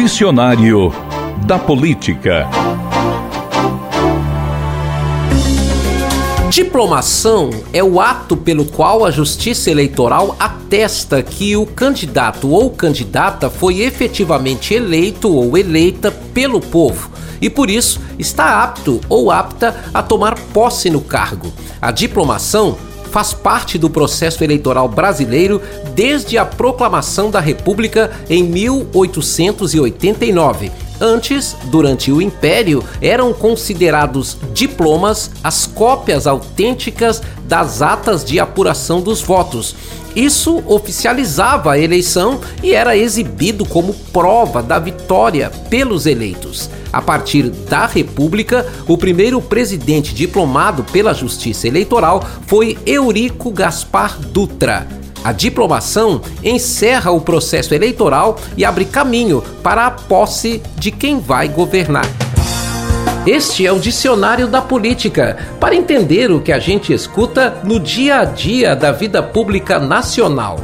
Dicionário da Política. Diplomação é o ato pelo qual a Justiça Eleitoral atesta que o candidato ou candidata foi efetivamente eleito ou eleita pelo povo e por isso está apto ou apta a tomar posse no cargo. A diplomação faz parte do processo eleitoral brasileiro desde a proclamação da República em 1889 Antes, durante o Império, eram considerados diplomas as cópias autênticas das atas de apuração dos votos. Isso oficializava a eleição e era exibido como prova da vitória pelos eleitos. A partir da República, o primeiro presidente diplomado pela Justiça Eleitoral foi Eurico Gaspar Dutra. A diplomação encerra o processo eleitoral e abre caminho para a posse de quem vai governar. Este é o Dicionário da Política, para entender o que a gente escuta no dia a dia da vida pública nacional.